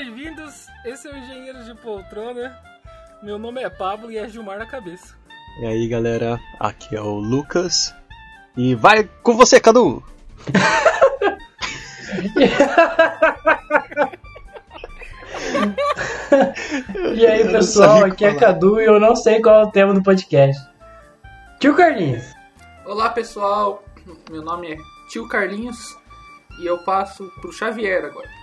bem-vindos. Esse é o Engenheiro de Poltrona. Meu nome é Pablo e é Gilmar na cabeça. E aí, galera, aqui é o Lucas. E vai com você, Cadu! e aí, pessoal, aqui é Cadu e eu não sei qual é o tema do podcast. Tio Carlinhos. Olá, pessoal. Meu nome é Tio Carlinhos e eu passo pro Xavier agora.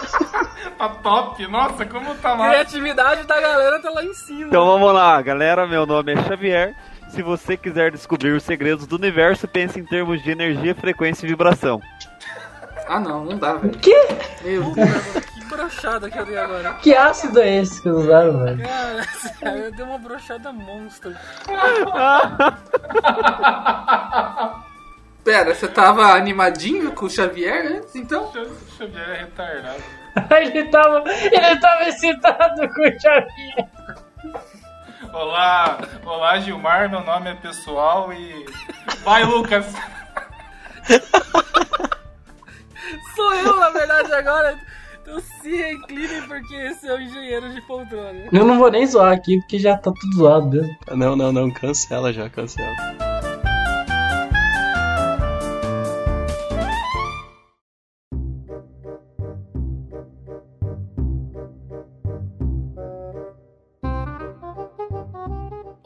tá top, nossa, como tá A mal. criatividade da galera tá lá em cima. Então vamos lá, galera. Meu nome é Xavier. Se você quiser descobrir os segredos do universo, pense em termos de energia, frequência e vibração. Ah, não, não dá, velho. Que? Meu Deus. Que brochada que eu dei agora. Que ácido é esse que usaram, velho? Cara, eu dei uma brochada monstro. Pera, você tava animadinho com o Xavier antes, então? O Xavier é retardado. ele tava, ele tava excitado com o Xavier. Olá, olá Gilmar, meu nome é pessoal e. Vai, Lucas! Sou eu, na verdade, agora. Então se reclinem porque esse é o engenheiro de poltrona. Eu não vou nem zoar aqui porque já tá tudo zoado mesmo. Não, não, não, cancela já, cancela.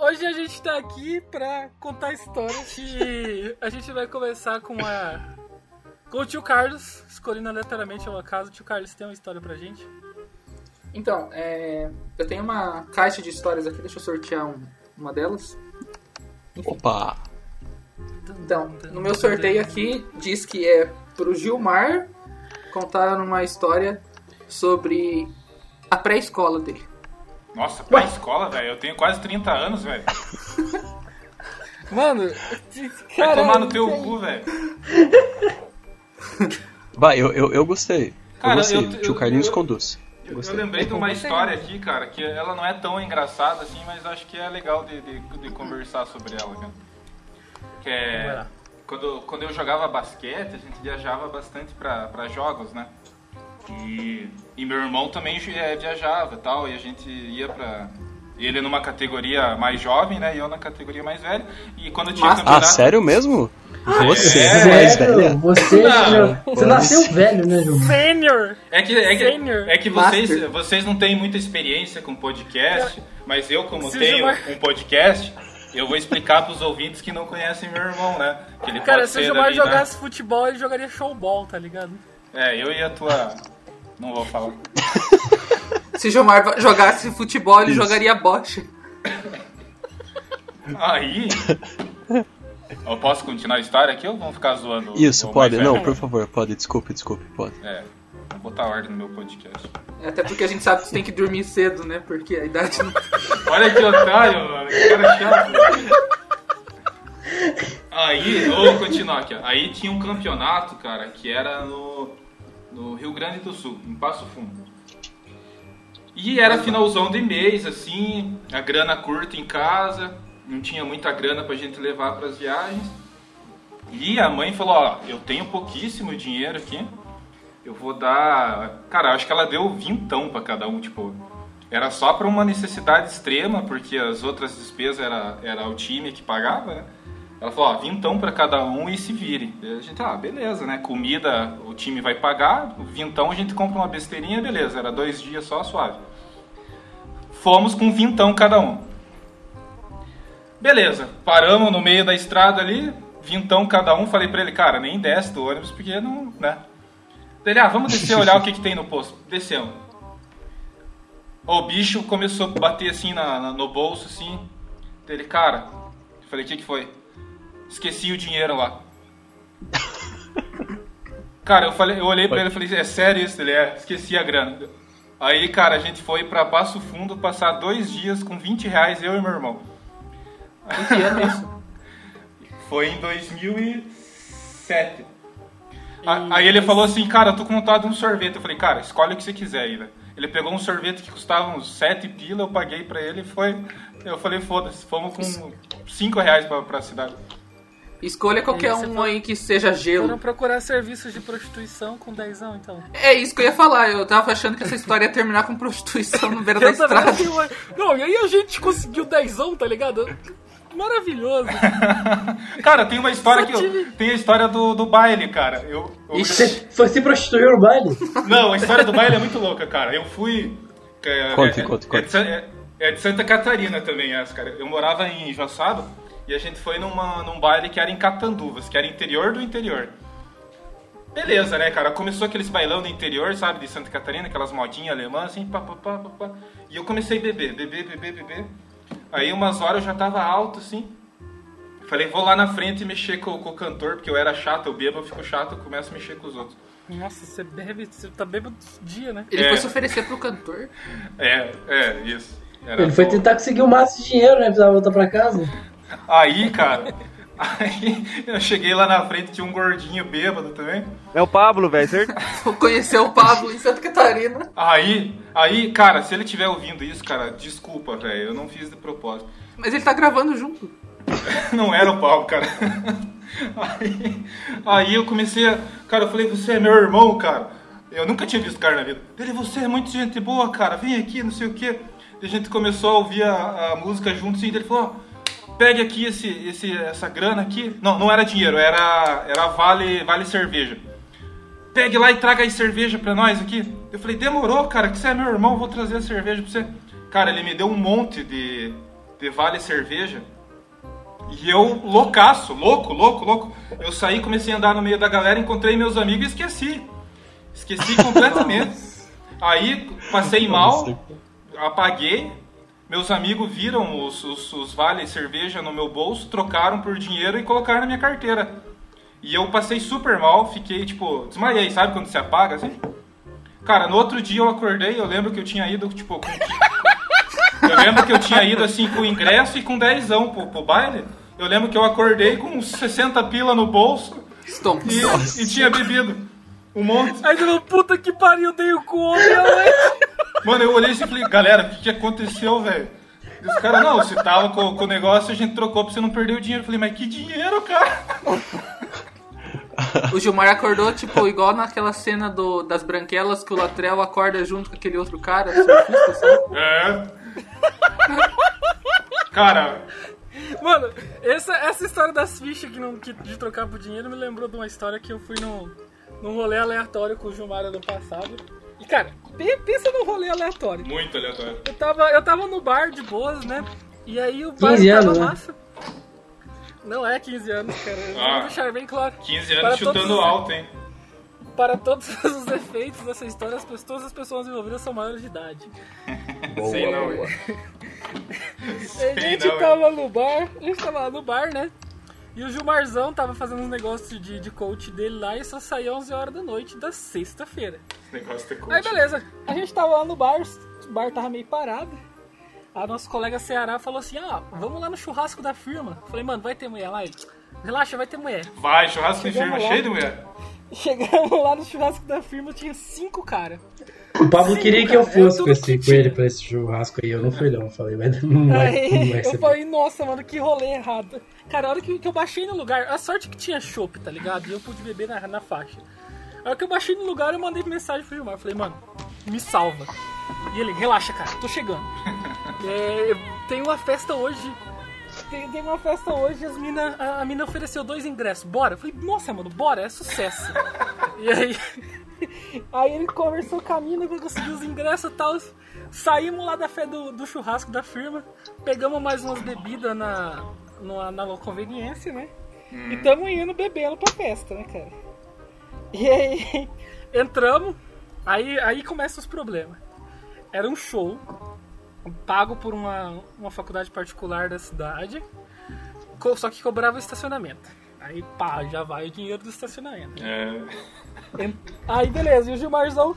Hoje a gente tá aqui pra contar histórias e a gente vai começar com a. Com o tio Carlos, escolhendo aleatoriamente ao acaso. Tio Carlos, tem uma história pra gente? Então, é, eu tenho uma caixa de histórias aqui, deixa eu sortear um- uma delas. Opa! Então, no meu sorteio aqui diz que é pro Gilmar contar uma história sobre a pré-escola dele. Nossa, pra escola, velho, eu tenho quase 30 anos, velho. Mano, Vai cara, tomar no teu cu, velho. Vai, eu, eu, eu gostei. Eu Cara, gostei. eu- Tio eu- Carlinhos eu- conduz. Eu, eu lembrei de uma história aqui, cara, que ela não é tão engraçada assim, mas acho que é legal de, de, de conversar sobre ela, cara. Que Vai é. Quando, quando eu jogava basquete, a gente viajava bastante pra, pra jogos, né? E, e meu irmão também eh, viajava e tal, e a gente ia pra. Ele numa categoria mais jovem, né? E eu na categoria mais velha. E quando tinha Mas- Ah, campeonato. sério mesmo? Você É, é mais velha? Você, Não. você nasceu velho, né, João? Senior! É que, é que, Senior. é que vocês, Master. vocês não têm muita experiência com podcast, mas eu, como tenho Gilmar- um podcast, eu vou explicar pros ouvintes que não conhecem meu irmão, né? Que ele Cara, pode se o Gilmar né? jogasse futebol, ele jogaria showball, tá ligado? É, eu e a tua. Não vou falar. Se Gilmar va- jogasse futebol, ele jogaria bocha. Aí. Eu posso continuar a história aqui ou vamos ficar zoando? o- Isso, pode. Não, velho? por favor, pode. Desculpe, desculpe, pode. É, vou botar ordem no meu podcast. Até porque a gente sabe que você tem que dormir cedo, né? Porque a idade não. Olha que otário, mano. Que cara chato. Aí, eu vou continuar aqui, ó. Aí tinha um campeonato, cara, que era no, no Rio Grande do Sul, em Passo Fundo. E era finalzão de mês, assim, a grana curta em casa, não tinha muita grana pra gente levar pras viagens. E a mãe falou, ó, eu tenho pouquíssimo dinheiro aqui, eu vou dar... Cara, acho que ela deu vintão pra cada um, tipo... Era só pra uma necessidade extrema, porque as outras despesas era, era o time que pagava, né? Ela falou, ó, vintão pra cada um e se vire. E a gente, ah, beleza, né? Comida o time vai pagar, vintão a gente compra uma besteirinha, beleza. Era dois dias só, suave. Fomos com vintão cada um. Beleza, paramos no meio da estrada ali, vintão cada um. Falei pra ele, cara, nem desce do ônibus, porque não, né? Ele, ah, vamos descer olhar o que, que tem no posto. Descemos. O bicho começou a bater assim na, na- no bolso, assim. Dele, cara, falei, o que, que foi? Esqueci o dinheiro lá. Cara, eu, falei, eu olhei pra ele e falei, é sério isso? Ele é, esqueci a grana. Aí, cara, a gente foi pra Passo Fundo passar dois dias com 20 reais, eu e meu irmão. Que ano é isso? Foi em 2007. A- Aí ele falou assim, cara, eu tô com vontade de um sorvete. Eu falei, cara, escolhe o que você quiser aí, velho. Ele pegou um sorvete que custava uns 7 pila, eu paguei pra ele e foi. Eu falei, foda-se, fomos com 5 reais pra, pra cidade. Escolha qualquer É, um foi- aí que seja Foram gelo. procurar serviços de prostituição com dezão, então. É isso que eu ia falar. Eu tava achando que essa história ia terminar com prostituição no beira da Eu estrada. Não, e aí a gente conseguiu dezão, tá ligado? Maravilhoso. Cara, tem uma história Só que eu, tive- tem a história do, do baile, cara. Eu, eu-. Você foi se prostituir no baile? Não, a história do baile é muito louca, cara. Eu fui. é, Conte, é, conte, é conte. É, é de Santa Catarina também, essa, cara. Eu morava em Joaçaba e a gente foi numa, num baile que era em Catanduvas, que era interior do interior. Beleza, né, cara? Começou aqueles bailão do interior, sabe, de Santa Catarina, aquelas modinhas alemãs, assim, pá, pá, pá, pá, pá. E eu comecei a beber, beber, beber, beber. Aí umas horas eu já tava alto, assim. Falei, vou lá na frente e mexer com, com o cantor, porque eu era chato, eu bebo, eu fico chato, eu começo a mexer com os outros. Nossa, você bebe, você tá bêbado dia, né? Ele É. foi se oferecer pro cantor. É, é, isso. Era Ele foi bom. tentar conseguir o máximo de dinheiro, né? Precisava voltar pra casa. Aí, cara, aí eu cheguei lá na frente, tinha um gordinho bêbado também. É o Pablo, velho, certo? Vou conhecer o Pablo em Santa Catarina. Aí, aí, cara, se ele estiver ouvindo isso, cara, desculpa, velho, eu não fiz de propósito. Mas ele tá gravando junto. Não era o Paulo, cara. Aí, aí eu comecei a. Cara, eu falei, você é meu irmão, cara. Eu nunca tinha visto o cara na vida. Ele, você é muito gente boa, cara, vem aqui, não sei o quê. E a gente começou a ouvir a, a música juntos e ele falou, ó, pegue aqui esse, esse, essa grana aqui. Não, não era dinheiro, era, era vale, vale cerveja. Pegue lá e traga aí cerveja pra nós aqui. Eu falei, demorou, cara, que você é meu irmão, vou trazer a cerveja pra você. Cara, ele me deu um monte de, de vale cerveja. E eu, loucaço, louco, louco, louco. Eu saí, comecei a andar no meio da galera, encontrei meus amigos e esqueci. Esqueci completamente. Aí passei mal, apaguei. Meus amigos viram os, os, os vales cerveja no meu bolso, trocaram por dinheiro e colocaram na minha carteira. E eu passei super mal, fiquei tipo, desmaiei, sabe quando se apaga assim? Cara, no outro dia eu acordei, eu lembro que eu tinha ido, tipo, com... Eu lembro que eu tinha ido assim com o ingresso e com dezão pro, pro baile. Eu lembro que eu acordei com uns 60 pila no bolso Stomp. e, e tinha bebido um monte. Aí você falou, puta que pariu, dei o cu noite. Mano, eu olhei assim e falei, galera, o que, que aconteceu, velho? E os caras, não, você tava com, com o negócio, a gente trocou pra você não perder o dinheiro. Eu falei, mas que dinheiro, cara? O Gilmar acordou, tipo, igual naquela cena do, das branquelas que o Latrell acorda junto com aquele outro cara, surfista, sabe? É. Cara, Mano, essa, essa história das fichas que não, que, de trocar por dinheiro me lembrou de uma história que eu fui num, num rolê aleatório com o Gilmar ano passado. Cara, pe- pensa num rolê aleatório. muito aleatório. Eu tava, eu tava no bar de boas, né? E aí o bar 15 tava anos, né? massa. Não é 15 anos, cara. Ah. Vou deixar bem claro. 15 Para anos todos chutando os- alto, hein? Para todos os efeitos dessa história, as pessoas, todas as pessoas envolvidas são maiores de idade. Sei não, A Sei gente não, tava no bar, a gente tava lá no bar, né? E o Gilmarzão tava fazendo uns negócios de, de coach dele lá e só saía 11 horas da noite da sexta-feira. Negócio de coach. Aí beleza, a gente tava lá no bar, o bar tava meio parado. A nosso colega Ceará falou assim: Ah, vamos lá no churrasco da firma. Falei, mano, vai ter mulher lá? Ele, relaxa, vai ter mulher. Vai, churrasco de firma lá. cheio de mulher. Chegamos lá no churrasco da firma, tinha cinco caras. O Pablo Sim, queria que cara, eu fosse com, esse, que com ele pra esse churrasco aí. Eu não fui não, eu falei, mas não vai, não vai ser. eu falei, nossa, mano, que rolê errado. Cara, a hora que, que eu baixei no lugar, a sorte que tinha chopp, tá ligado? E eu pude beber na, na faixa. A hora que eu baixei no lugar, eu mandei mensagem pro Gilmar. Falei, mano, me salva. E ele, relaxa, cara, tô chegando. É, tem uma festa hoje. Tem, tem uma festa hoje, as mina, a, a mina ofereceu dois ingressos. Bora? Eu falei, nossa, mano, bora, é sucesso. e aí. Aí ele conversou com a mina pra conseguir os ingressos e tal. Saímos lá da fé do, do churrasco da firma. Pegamos mais umas bebidas na, na, na conveniência, né? E tamo indo bebendo pra festa, né, cara? E aí entramos, aí, aí começam os problemas. Era um show pago por uma, uma faculdade particular da cidade, só que cobrava estacionamento. Aí pá, já vai o dinheiro do estacionamento. É. Aí beleza, e o Gilmarzão.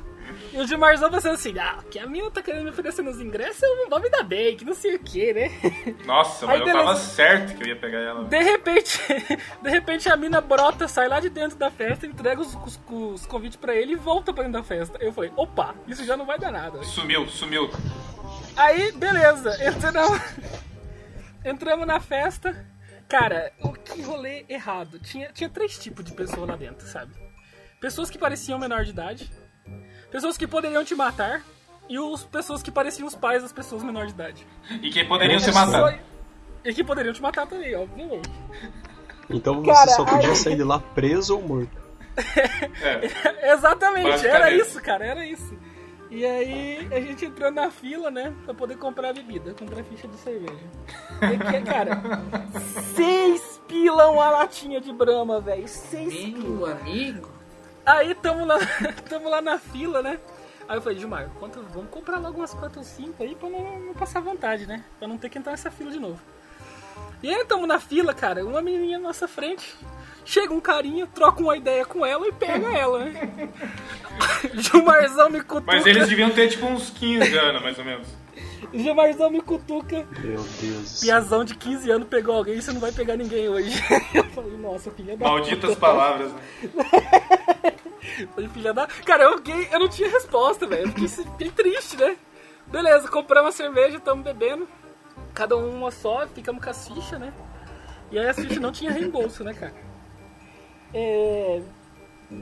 E o Gilmarzão pensando assim, ah, que a mina tá querendo me oferecer nos ingressos, eu vou me dar bem, que não sei o que, né? Nossa, mas eu tava beleza. certo que eu ia pegar ela. De repente, de repente a mina brota, sai lá de dentro da festa, entrega os, os- os convites pra ele e volta pra dentro da festa. Eu falei, opa, isso já não vai dar nada. Sumiu, sumiu. Aí, beleza, entramos, entramos na festa, Cara, o que rolê errado? Tinha, tinha três tipos de pessoas lá dentro, sabe? Pessoas que pareciam menor de idade, pessoas que poderiam te matar e os pessoas que pareciam os pais das pessoas menor de idade. E que poderiam se só- matar. E que poderiam te matar também, obviamente. Então Cara, você só podia aí- sair de lá preso ou morto. É. Exatamente, era isso, cara, era isso. E aí a gente entrou na fila, né, pra poder comprar bebida, comprar ficha de cerveja. E que, cara, seis pila uma latinha de brama, velho. Seis pila. Meu amigo. Aí tamo lá, tamo lá na fila, né? Aí eu falei, Gilmar, quanto, vamos comprar logo umas 4 ou 5 aí pra não, não passar vontade, né? Pra não ter que entrar nessa fila de novo. E aí tamo na fila, cara, uma menininha na nossa frente. Chega um carinha, troca uma ideia com ela e pega ela, né? Gilmarzão me cutuca. Mas eles deviam ter tipo uns 15 anos, mais ou menos. Gilmarzão me cutuca. Meu Deus. Piazão de 15 anos pegou alguém e você não vai pegar ninguém hoje. Eu falei, nossa, filha da Malditas puta. palavras, né? Falei, filha da. Cara, eu, fiquei, eu não tinha resposta, velho. Eu fiquei, fiquei triste, né? Beleza, compramos a cerveja, estamos bebendo. Cada um uma só, ficamos com as fichas, né? E aí as fichas não tinha reembolso, né, cara? É...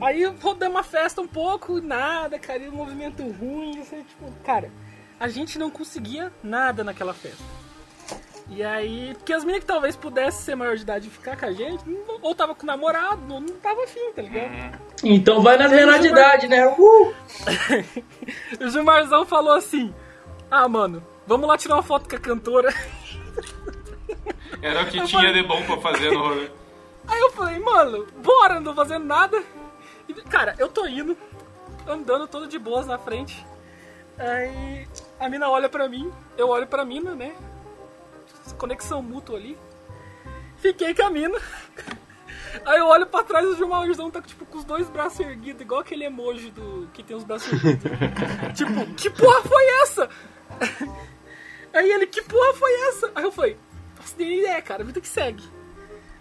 Aí rodamos a festa um pouco, nada, cara, e um movimento ruim, assim, tipo, cara, a gente não conseguia nada naquela festa. E aí, porque as meninas que talvez pudessem ser maior de idade e ficar com a gente, ou tava com namorado, não, não tava afim, tá ligado? Então vai nas menores de idade, né? Uh! O Gilmarzão falou assim: Ah, mano, vamos lá tirar uma foto com a cantora. Era o que tinha de bom pra fazer no rolê. Aí eu falei, mano, bora, não tô fazendo nada. E, cara, eu tô indo, andando todo de boas na frente. Aí a mina olha pra mim, eu olho pra mina, né? Conexão mútua ali. Fiquei com a mina. Aí eu olho pra trás e o Gilmarzão tá tipo, com os dois braços erguidos, igual aquele emoji do que tem os braços erguidos. tipo, que porra foi essa? Aí ele, que porra foi essa? Aí eu falei, faço nem ideia, cara, vida que segue.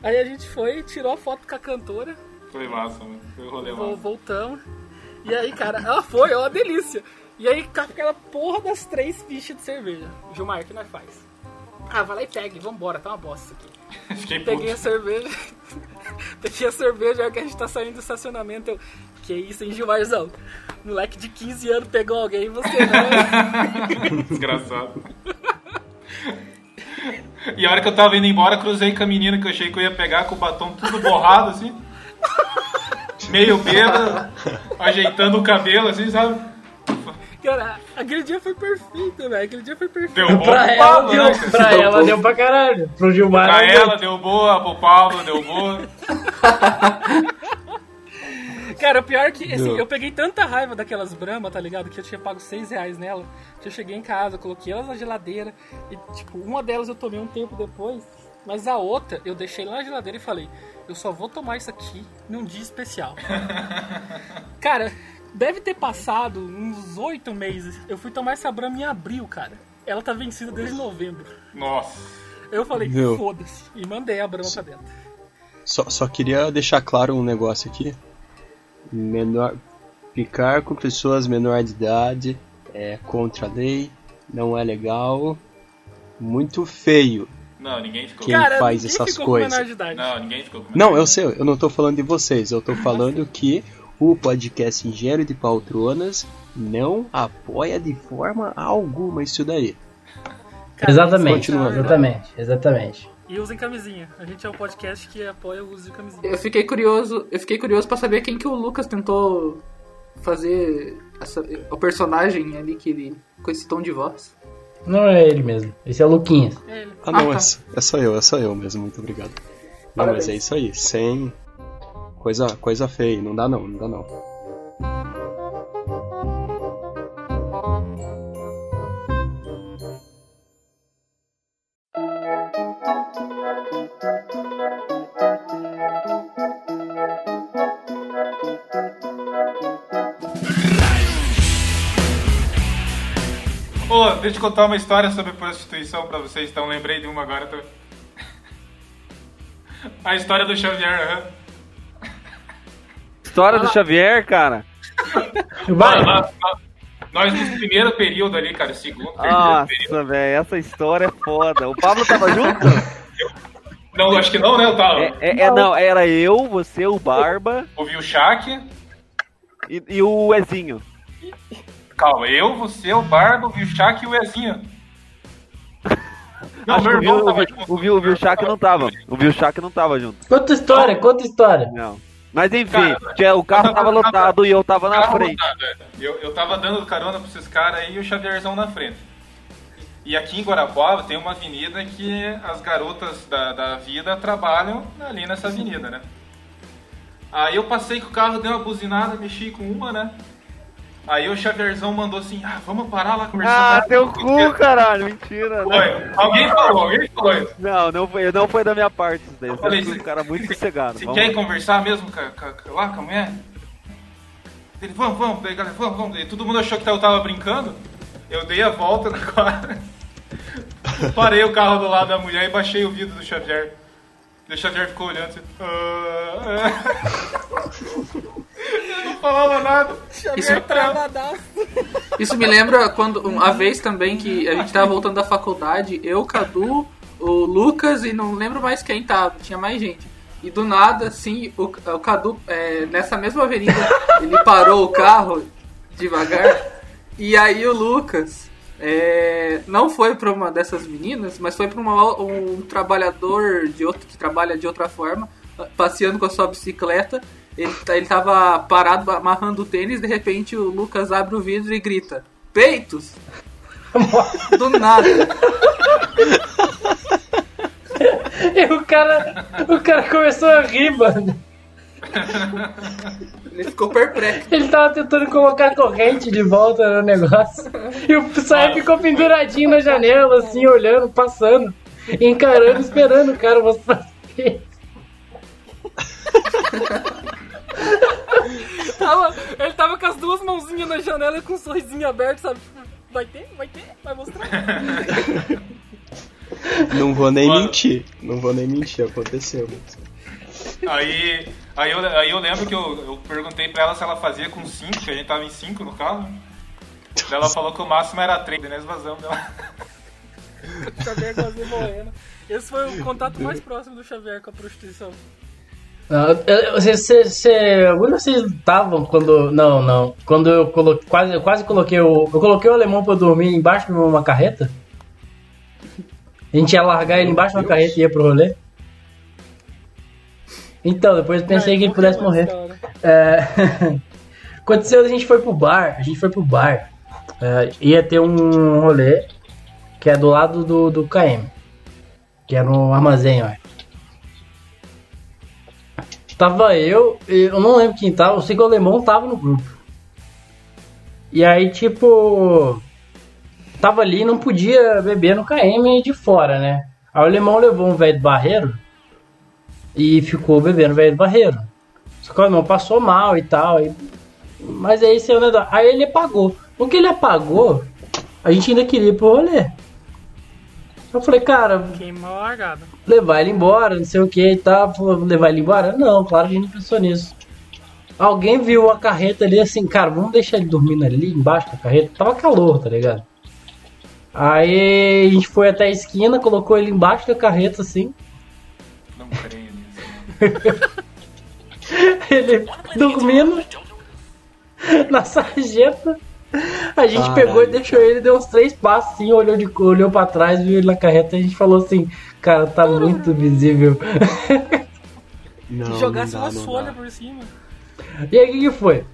Aí a gente foi, tirou a foto com a cantora, Foi massa, mano. Foi rolê massa. voltamos. E aí, cara, ela foi, ó, uma delícia. E aí, com aquela porra das três fichas de cerveja. Gilmar, o que nós faz? Ah, vai lá e pegue, vambora, tá uma bosta isso aqui. Fiquei Peguei a puto. cerveja, peguei a cerveja, aí que a gente tá saindo do estacionamento, eu... Que isso, hein, Gilmarzão? Moleque de 15 anos pegou alguém e você não. Desgraçado. E a hora que eu tava indo embora, cruzei com a menina que eu achei que eu ia pegar com o batom tudo borrado, assim. Meio bêbado, ajeitando o cabelo, assim, sabe? Cara, aquele dia foi perfeito, velho. Aquele dia foi perfeito. Deu bom Pra pro ela, Pablo, deu, né? pra ela deu pra caralho. Pro Gilmar. Pra deu. ela deu boa, pro Pablo deu boa. Cara, o pior é que assim, Deu. eu peguei tanta raiva daquelas Brahma, tá ligado? Que eu tinha pago 6 reais nela. Que eu cheguei em casa, coloquei elas na geladeira. E, tipo, uma delas eu tomei um tempo depois. Mas a outra eu deixei lá na geladeira e falei: Eu só vou tomar isso aqui num dia especial. cara, deve ter passado uns 8 meses. Eu fui tomar essa Brahma em abril, cara. Ela tá vencida desde novembro. Nossa. Eu falei. Foda-se. E mandei a Brahma pra dentro. Só, só queria deixar claro um negócio aqui. Menor, ficar com pessoas menor de idade é contra a lei, não é legal, muito feio Não, ninguém ficou. Quem cara, faz ninguém essas ficou coisas? com menor de idade. Não, ninguém ficou com Não, eu sei, eu não tô falando de vocês, eu tô falando que o podcast Engenheiro de Paltronas não apoia de forma alguma isso daí. Cara, Exatamente, exatamente, exatamente. E usem camisinha. A gente é um podcast que apoia o uso de camisinha. Eu fiquei curioso, eu fiquei curioso para saber quem que o Lucas tentou fazer essa- o personagem ali que ele com esse tom de voz. Não é ele mesmo, esse é o Luquinhas. É ele. Ah não, Ah, é, tá. é só eu, é só eu mesmo, muito obrigado. Não, Parabéns. mas é isso aí, sem coisa, coisa feia, não dá não, não dá não. Ô, deixa eu contar uma história sobre prostituição pra vocês, então lembrei de uma agora. Tô... A história do Xavier, aham. História do Xavier, cara. Vai! Nós, nós no primeiro período ali, cara, segundo, terceiro período. Nossa, velho, essa história é foda. O Pablo tava junto? Não, acho que não, né? Eu tava. É, é- é- não, era eu, você, o Barba Ouvi o Shaq. e, e o Ezinho. Calma, eu, você, o Barba, o Shaq e o Ezinho. Não, Acho meu o irmão Vil- tava o o o não tava. O Vilchak não tava junto. Conta história, conta história. Não. Mas enfim, Cara, o carro tava lotado e eu tava na frente. lotado, é. Eu, eu tava dando carona pra esses caras aí e o Xavierzão na frente. E aqui em Guarapuava tem uma avenida que as garotas da, da vida trabalham ali nessa avenida, né? Aí eu passei com o carro, dei uma buzinada, mexi com uma, né? Aí o Xavierzão mandou assim, ah, vamos parar lá conversar. Ah, teu cu, caralho, mentira. Foi. Alguém falou, alguém falou isso. Não, não foi, não foi da minha parte isso daí. Eu falei, um "Cê- cara muito sossegado. Você Vamos quer lá." ir conversar mesmo com- lá com a mulher? Ele, vamos, vamos, daí, galera, vamos, vamos. Daí todo mundo achou que eu tava brincando. Eu dei a volta na quadra. Parei o carro do lado da mulher e baixei o vidro do Xavier. E o Xavier ficou olhando assim. "Ah, ah." Falava nada. Isso, travadaço. isso me lembra quando uma vez também que a gente tava voltando da faculdade, eu, Cadu, o Lucas e não lembro mais quem tava, tinha mais gente. E do nada, assim, o, o Cadu, é, nessa mesma avenida, ele parou o carro devagar. E aí o Lucas é, não foi pra uma dessas meninas, mas foi pra uma- um trabalhador de outro, que trabalha de outra forma, passeando com a sua bicicleta. Ele, tá- ele tava parado amarrando o tênis, de repente o Lucas abre o vidro e grita: Peitos! Do nada. E o cara, o cara começou a rir, mano. Ele ficou perplexo. Ele tava tentando colocar corrente de volta no negócio. E o Saia ficou penduradinho na janela, assim, olhando, passando, encarando, esperando o cara mostrar. Tava- ele tava com as duas mãozinhas na janela e com um sorrisinho aberto, sabe? Tipo, Vai ter? Vai ter? Vai mostrar? Não vou nem Mano. mentir. Não vou nem mentir, aconteceu. Aí, aí, eu, aí eu lembro que eu, eu perguntei pra ela se ela fazia com 5, que a gente tava em 5 no carro. Ela falou que o máximo era 3, daí nós vazamos dela. O Xavier quase morrendo. Esse foi o contato mais próximo do Xavier com a prostituição. Não, Você, você, você, algum de vocês estavam quando. Não, não. Quando eu coloquei. Quase, eu quase coloquei o. Eu coloquei o alemão pra dormir embaixo de uma carreta. A gente ia largar ele embaixo de uma carreta e ia pro rolê. Então, depois eu pensei que ele pudesse morrer. É... Aconteceu, a gente foi pro bar. A gente foi pro bar. É, ia ter um rolê que é do lado do, do KM. Que é no armazém, ó. Tava eu, eu não lembro quem tava, eu sei que o alemão tava no grupo. E aí, tipo. Tava ali e não podia beber no KM de fora, né? Aí o alemão levou um velho do barreiro e ficou bebendo velho do barreiro. Só que o alemão passou mal e tal. e- Mas aí saiu negócio. Aí ele apagou. No que ele apagou, a gente ainda queria ir pro rolê. Eu falei, cara, Queimou a. levar ele embora, não sei o que e tal. Falou, levar ele embora? Não, claro que a gente não pensou nisso. Alguém viu a carreta ali assim, cara, vamos deixar ele dormindo ali embaixo da carreta. Tava calor, tá ligado? Aí a gente foi até a esquina, colocou ele embaixo da carreta assim. Não creio nisso. Ele dormindo na sarjeta. A gente Caralho, pegou e deixou ele, deu uns três passos assim, olhou, de, olhou pra trás, viu ele na carreta e a gente falou assim, cara, tá muito visível. Não, Se jogasse não dá, umas não folhas dá. por cima. E aí o que, que foi?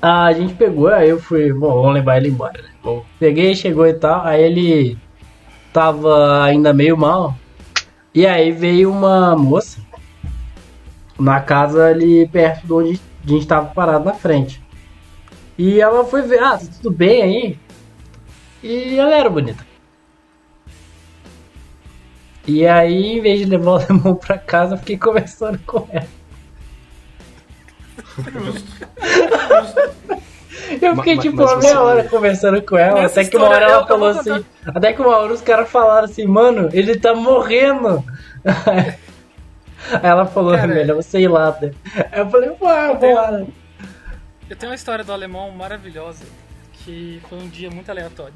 Ah, a gente pegou, aí eu fui, bom, vamos levar ele embora, né? Bom, peguei, chegou e tal, aí ele tava ainda meio mal. E aí veio uma moça na casa ali perto de onde a gente tava parado na frente. E ela foi ver, ah, tá tudo bem aí? E ela era bonita. E aí, em vez de levar o alemão pra casa, eu fiquei conversando com ela. Eu fiquei ma- tipo mas uma meia hora conversando com ela, Nessa até que uma hora ela eu- falou eu assim. Até que uma hora os caras falaram assim, mano, ele tá morrendo. Aí ela falou, Cara, melhor você ir lá. né? Aí eu falei, ué, bora. Eu tenho uma história do alemão maravilhosa, que foi um dia muito aleatório.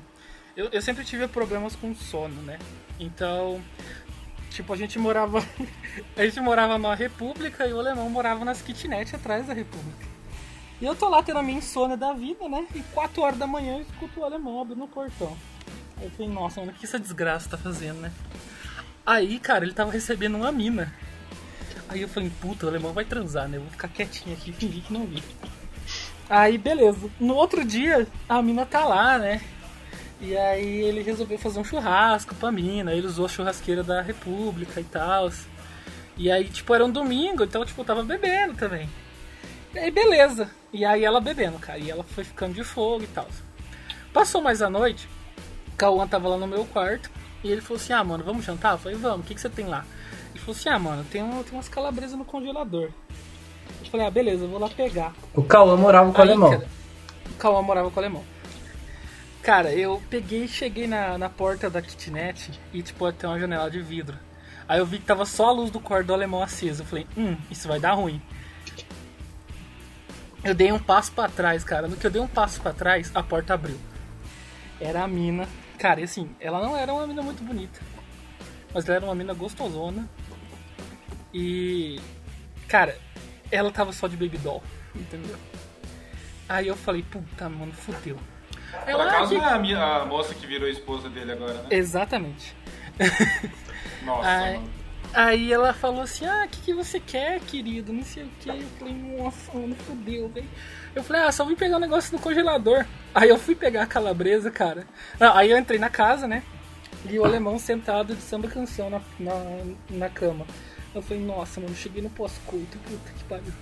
Eu, eu sempre tive problemas com sono, né? Então, Tipo, a gente morava. A gente morava na República e o alemão morava nas kitnet atrás da República. E eu tô lá tendo a minha insônia da vida, né? E 4 horas da manhã eu escuto o alemão abrindo o portão. Aí eu falei, nossa, mano, o que essa desgraça tá fazendo, né? Aí, cara, ele tava recebendo uma mina. Aí eu falei, puta, o alemão vai transar, né? Eu vou ficar quietinho aqui fingir que não vi. Aí, beleza. No outro dia, a mina tá lá, né? E aí ele resolveu fazer um churrasco pra mina. Ele usou a churrasqueira da República e tal. E aí, tipo, era um domingo, então, tipo, tava bebendo também. E aí, beleza. E aí ela bebendo, cara. E ela foi ficando de fogo e tal. Passou mais a noite, Cauã tava lá no meu quarto. E ele falou assim: Ah, mano, vamos jantar? Eu falei: Vamos, o que, que você tem lá? Ele falou assim: Ah, mano, tem, um, tem umas calabresas no congelador. Eu falei: Ah, beleza, eu vou lá pegar. O Cauã morava com o alemão. cara, o Cauã morava com o alemão. Cara, eu peguei e cheguei na, na porta da kitnet e, tipo, tem uma janela de vidro. Aí eu vi que tava só a luz do quarto do alemão acesa. Eu falei, hum, isso vai dar ruim. Eu dei um passo pra trás, cara. No que eu dei um passo pra trás, a porta abriu. Era a mina. Cara, e assim, ela não era uma mina muito bonita. Mas ela era uma mina gostosona. E. Cara, ela tava só de baby doll, entendeu? Aí eu falei, puta, mano, fudeu. Por Ela, acaso "Ah, não é a, minha- a moça que virou esposa dele agora, né? Exatamente. Nossa, Ai. mano. Aí ela falou assim, ah, o que, que você quer, querido? Não sei o que. Eu falei, nossa, mano, fudeu, velho. Eu falei, ah, só vim pegar um negócio no congelador. Aí eu fui pegar a calabresa, cara. Não, aí eu entrei na casa, né? E o alemão sentado de samba canção na, na, na cama. Eu falei, nossa, mano, cheguei no pós-culto, puta que pariu.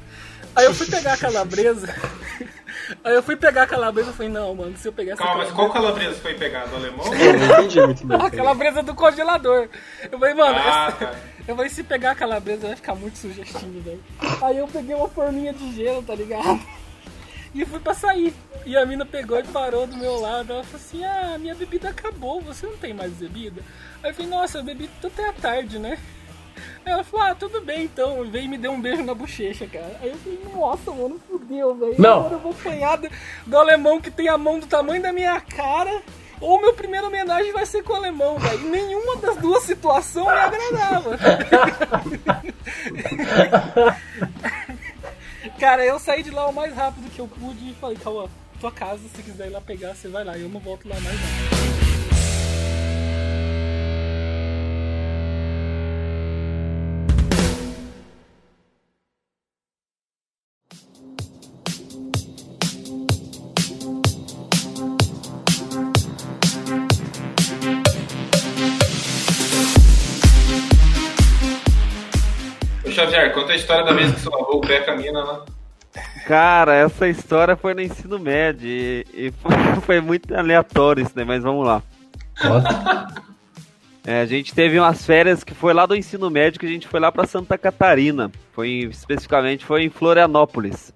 Aí eu fui pegar a calabresa. aí eu fui pegar a calabresa e falei, não, mano, se eu pegar essa Calma, mas calabresa- qual calabresa foi pegado? O alemão? Eu não entendi muito bem. A calabresa do congelador. Eu falei, mano, Ah, essa- tá. eu falei, se pegar a calabresa vai ficar muito sugestinho, velho. Aí eu peguei uma forminha de gelo, tá ligado? E fui pra sair. E a mina pegou e parou do meu lado. Ela falou assim: Ah, minha bebida acabou, você não tem mais bebida? Aí eu falei, nossa, eu bebi até a tarde, né? Ela falou, ah, tudo bem então. Veio e me deu um beijo na bochecha, cara. Aí eu falei, nossa, mano, fudeu, velho. Não. Agora eu vou apanhar do, do alemão que tem a mão do tamanho da minha cara. Ou meu primeiro homenagem vai ser com o alemão, velho. Nenhuma das duas situações me agradava. Cara, eu saí de lá o mais rápido que eu pude e falei, Cauã, tua casa, se quiser ir lá pegar, você vai lá. Eu não volto lá mais não. Xavier, conta a história da vez que você lavou o pé com a mina lá. Cara, essa história foi no ensino médio e, e foi, foi muito aleatório isso, né? Mas vamos lá. É, a gente teve umas férias que foi lá do ensino médio que a gente foi lá pra Santa Catarina. Foi em- especificamente foi em Florianópolis.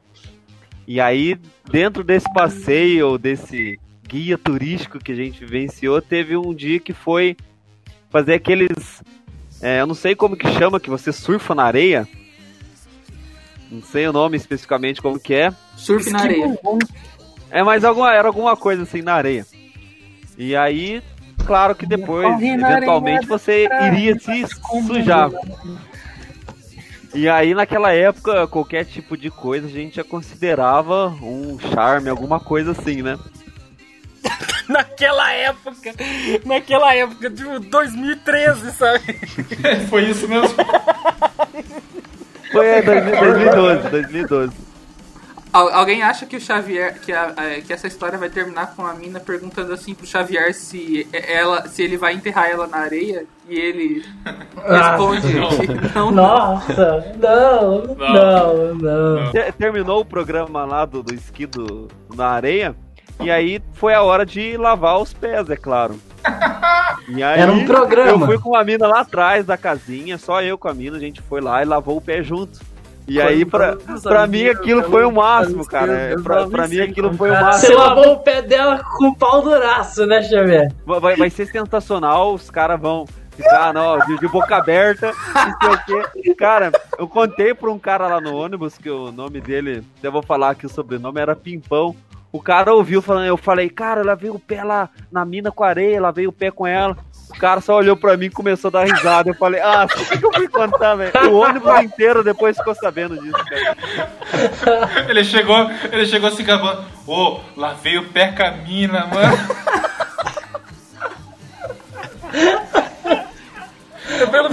E aí, dentro desse passeio, desse guia turístico que a gente vivenciou, teve um dia que foi fazer aqueles. É, eu não sei como que chama, que você surfa na areia. Não sei o nome especificamente como que é. Surf na areia. É, mas alguma, era alguma coisa assim na areia. E aí, claro que depois, eventualmente, você iria se sujar. E aí, naquela época, qualquer tipo de coisa a gente já considerava um charme, alguma coisa assim, né? Naquela época, naquela época de 2013, sabe? Foi isso mesmo? Foi é, 2000 2012, 2012. Al- alguém acha que o Xavier, que, a- a- que essa história vai terminar com a mina perguntando assim pro Xavier se ela, se ele vai enterrar ela na areia e ele responde que não. Nossa, não, não, não. Te- Terminou o programa lá do, do esqui do, na areia. E aí foi a hora de lavar os pés, é claro. E aí, Era um programa. Eu fui com a mina lá atrás da casinha, só eu com a mina, a gente foi lá e lavou o pé junto. E aí, pra, pra mim, aquilo foi o máximo, cara. Pra, pra mim, aquilo foi o Você máximo. lavou o pé dela com o pau duraço, né, Xavier? Vai, vai ser sensacional, os caras vão ficar não, de, de boca aberta, não sei o quê. Cara, eu contei pra um cara lá no ônibus, que o nome dele, eu vou falar aqui o sobrenome, era Pimpão. O cara ouviu falando, eu falei, cara, ela veio o pé lá na mina com areia, ela veio o pé com ela. O cara só olhou pra mim e começou a dar risada. Eu falei, ah, por que, que eu fui contar, velho? O ônibus inteiro depois ficou sabendo disso, cara. Ele chegou, ele chegou se gabando. Ô, lá veio o pé camina, mano. Pelo visto,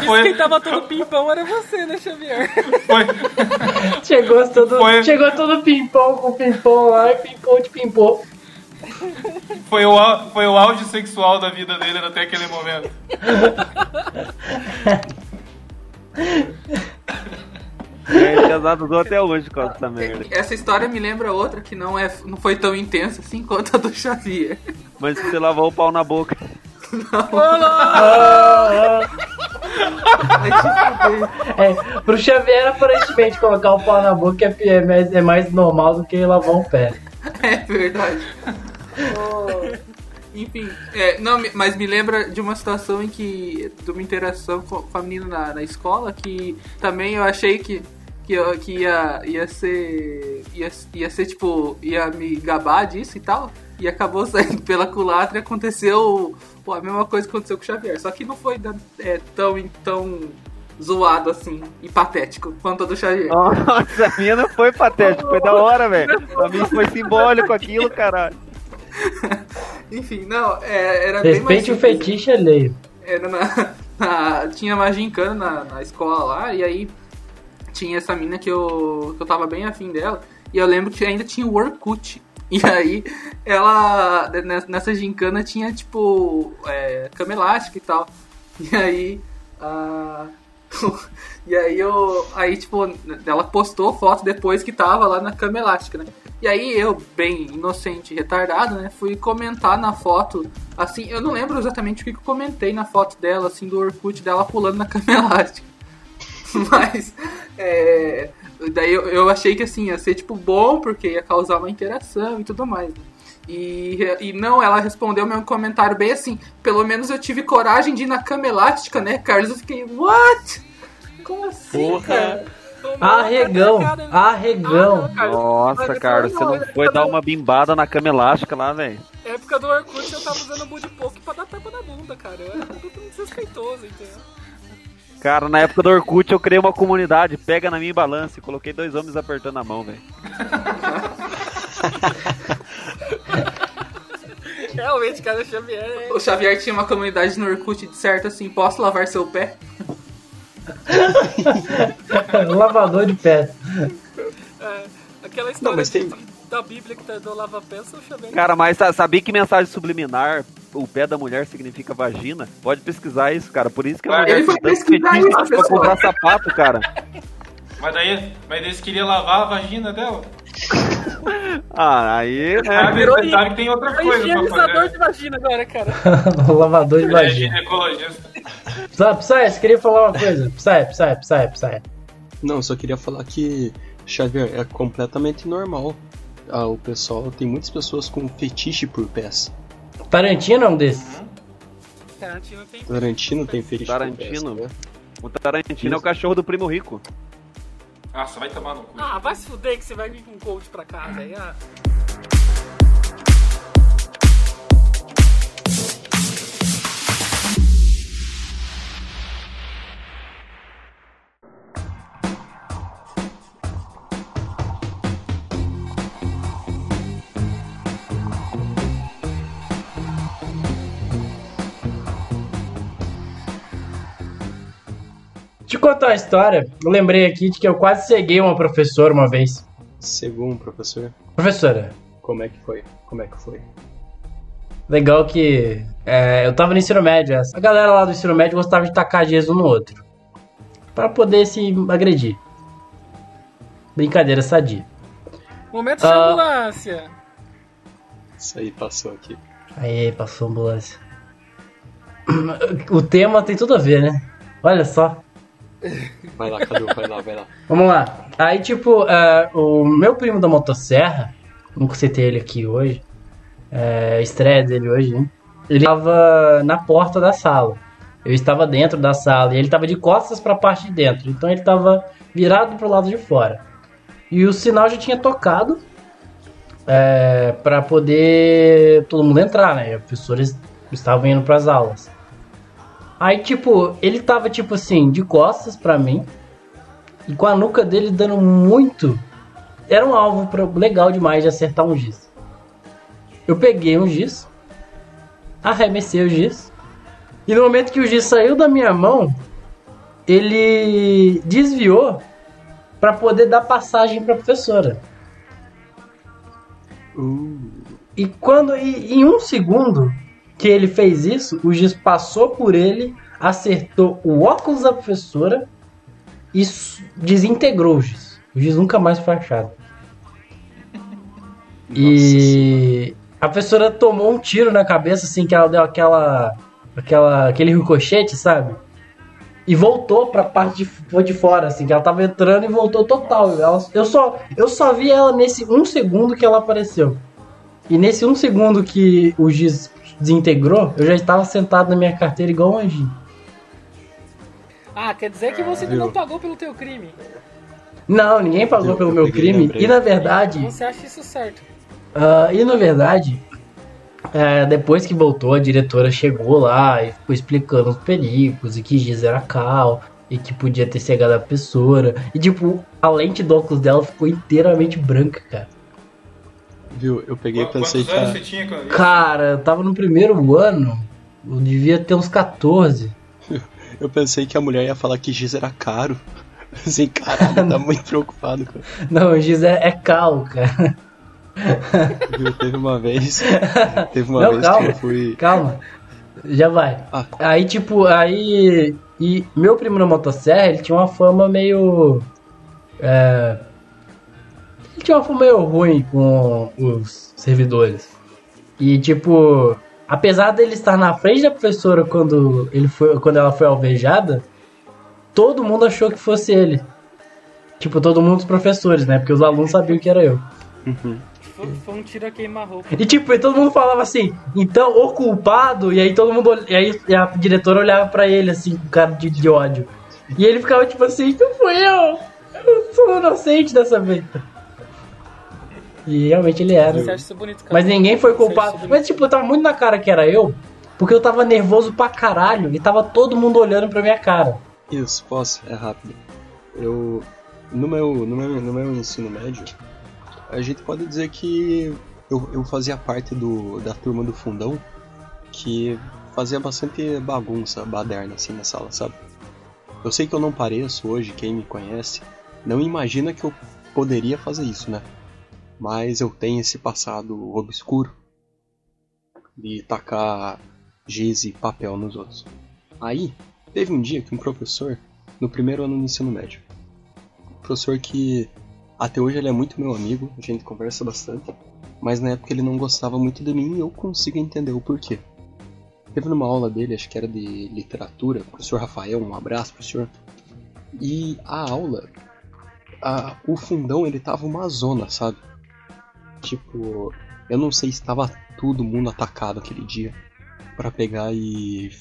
Foi- quem tava todo pimpão era você, né, Xavier? Foi, Chegou todo, Foi- chegou todo pimpão com pimpão lá e pimpão de pimpou. foi, o, foi o auge sexual da vida dele até aquele momento. É, usou até hoje com essa merda. Essa história me lembra outra que não, é, não foi tão intensa assim quanto a do Xavier. Mas você lavou o pau na boca. É, pro Xavier, aparentemente, colocar o pau na boca é, é mais, é mais normal do que lavar um pé. É verdade. Enfim, é, não, mas me lembra de uma situação em que. de uma interação com com a menina na, na escola que também eu achei que. Que ia, ia ser. Ia, ia ser tipo. ia me gabar disso e tal. E acabou saindo pela culatra e aconteceu pô, a mesma coisa que aconteceu com o Xavier. Só que não foi é, tão, tão zoado assim e patético quanto a do Xavier. Nossa, a minha não foi patético, foi da hora, velho. Pra mim foi simbólico aquilo, caralho. Enfim, não, é, era bem mais Respeite o fetiche alheio. era na, na- tinha uma gincana na, na escola lá, e aí tinha essa mina que eu, que eu tava bem afim dela, e eu lembro que ainda tinha o Orkut. E aí, ela, ne- nessa gincana tinha, tipo, é, cama elástica e tal. E aí, a... e aí eu, aí, tipo, ela postou foto depois que tava lá na cama elástica, né? E aí eu, bem inocente, retardado, né, fui comentar na foto, assim, eu não lembro exatamente o que que eu comentei na foto dela, assim, do Orkut dela pulando na cama elástica. Mas, é, daí eu, eu achei que, assim, ia ser, tipo, bom, porque ia causar uma interação e tudo mais, né? E, e não, ela respondeu meu comentário bem assim, pelo menos eu tive coragem de ir na cama elástica, né, Carlos? Eu fiquei, what? Como assim, Porra. cara? Arregão, Cara, arregão. Ah, cara, Nossa, cara, você não foi dar uma bimbada na cama elástica lá, velho. época do Orkut eu tava usando booty poke pra dar tapa na bunda, cara. Eu era completamente desrespeitoso, entendeu? Cara, na época do Orkut eu criei uma comunidade, pega na minha balança e coloquei dois homens apertando a mão, velho. Realmente, cara, o Xavier é... O Xavier tinha uma comunidade no Orkut de certo assim, posso lavar seu pé? Lavador de pés. é, aquela história mas tem- da Bíblia que tá do lava-pés, o Xavier... Cara, mas sa- sabia que mensagem subliminar, o pé da mulher significa vagina? Pode pesquisar isso, cara. Por isso que a Ele mulher foi tem tanto pesquisar isso, pra pessoal. comprar sapato, cara. Mas daí, mas daí você queria lavar a vagina dela? Ah, aí, né? Sabe, virou sabe que tem outra É coisa higienizador fazer. de vagina agora, cara. Lavador de Ele é vagina. ginecologista. Psy, Psy, você queria falar uma coisa? Psy, Psy, Psy, Psy. Não, só queria falar que, Xavier, é completamente normal. Ah, o pessoal, tem muitas pessoas com fetiche por pés. Tarantino é um desses. Tarantino tem... Tarantino tem fetiche Tarantino? né? O Tarantino é o cachorro do primo rico. Nossa, vai tomar no cu. Ah, vai se fuder que você vai vir com um coach pra casa aí. Ah. Te contar uma história. Eu lembrei aqui de que eu quase ceguei uma professora uma vez. Segundo professor, Professora, como é que foi? Como é que foi? legal que é, eu tava no ensino médio. essa. A galera lá do ensino médio gostava de tacar gesso um no outro. Pra poder se agredir. Brincadeira sadia. Momento de Ah. ambulância. Isso aí passou aqui. Aí, passou a ambulância. O tema tem tudo a ver, né? Olha só. Vai lá, Cadu, vai lá, vai lá. Vamos lá. Aí, tipo, é, o meu primo da motosserra, nunca citei ele aqui hoje, é, estreia dele hoje, né? Ele estava na porta da sala. Eu estava dentro da sala e ele estava de costas para a parte de dentro. Então ele estava virado para o lado de fora. E o sinal já tinha tocado é, para poder todo mundo entrar, né? E os professores estavam indo para as aulas. Aí, tipo, ele tava, tipo assim, de costas pra mim. E com a nuca dele dando muito. Era um alvo pra- legal demais de acertar um giz. Eu peguei um giz. Arremessei o giz. E no momento que o giz saiu da minha mão, ele desviou pra poder dar passagem pra professora. Uh, E quando e, em um segundo que ele fez isso, o giz passou por ele, acertou o óculos da professora e desintegrou o giz. O giz nunca mais foi achado. E a professora tomou um tiro na cabeça, assim, que ela deu aquela. aquela aquele ricochete, sabe? E voltou pra parte de, de fora, assim, que ela tava entrando e voltou total. Ela- eu, só, eu só vi ela nesse um segundo que ela apareceu. E nesse um segundo que o giz desintegrou, eu já estava sentado na minha carteira igual um anjinho. Ah, quer dizer que você ainda não pagou pelo teu crime. Não, ninguém pagou Eu- pelo eu meu crime. lembrei. E na verdade, Você acha isso certo? ah, e na verdade, é, depois que voltou, a diretora chegou lá e ficou explicando os perigos e que giz era cal e que podia ter cegado a pessoa. E tipo, a lente do óculos dela ficou inteiramente branca, cara. Viu? Eu peguei e Qu- pensei Quantos que. anos você tinha isso? Cara, eu tava no primeiro ano, eu devia ter uns 14. Eu pensei que a mulher ia falar que giz era caro. Assim, caralho, tá muito preocupado. Cara. Não, giz é, é cal, cara. Viu? Teve uma vez. Teve uma Não, vez calma. que eu fui. Calma, já vai. Ah. Aí, tipo, aí. E meu primo na motosserra, ele tinha uma fama meio. É. Ele tinha uma fama meio ruim com os servidores. E, tipo, apesar dele estar na frente da professora quando, ele foi, quando ela foi alvejada, todo mundo achou que fosse ele. Tipo, todo mundo os professores, né? Porque os alunos sabiam que era eu. Foi, foi um tiro a queima-roupa. E tipo, e todo mundo falava assim, então o culpado, e aí todo mundo, e aí a diretora olhava pra ele assim, com cara de, de ódio. E ele ficava tipo assim, não fui eu, eu sou inocente dessa vez. E realmente ele era. Você acha isso bonito, cara? Mas ninguém foi culpado. Mas tipo, tava muito na cara que era eu, porque eu tava nervoso pra caralho, e tava todo mundo olhando pra minha cara. Isso, posso? É rápido. Eu. No meu, no meu, no meu ensino médio, a gente pode dizer que eu, eu fazia parte do, da turma do fundão que fazia bastante bagunça, baderna assim na sala, sabe? Eu sei que eu não pareço hoje, quem me conhece, não imagina que eu poderia fazer isso, né? Mas eu tenho esse passado obscuro de tacar giz e papel nos outros. Aí, teve um dia que um professor, no primeiro ano do ensino médio, um professor que até hoje ele é muito meu amigo, a gente conversa bastante, mas na época ele não gostava muito de mim e eu consigo entender o porquê. Teve numa aula dele, acho que era de literatura, professor Rafael, um abraço pro senhor. E a aula, a- o fundão ele tava uma zona, sabe? Tipo, eu não sei se tava todo mundo atacado aquele dia pra pegar e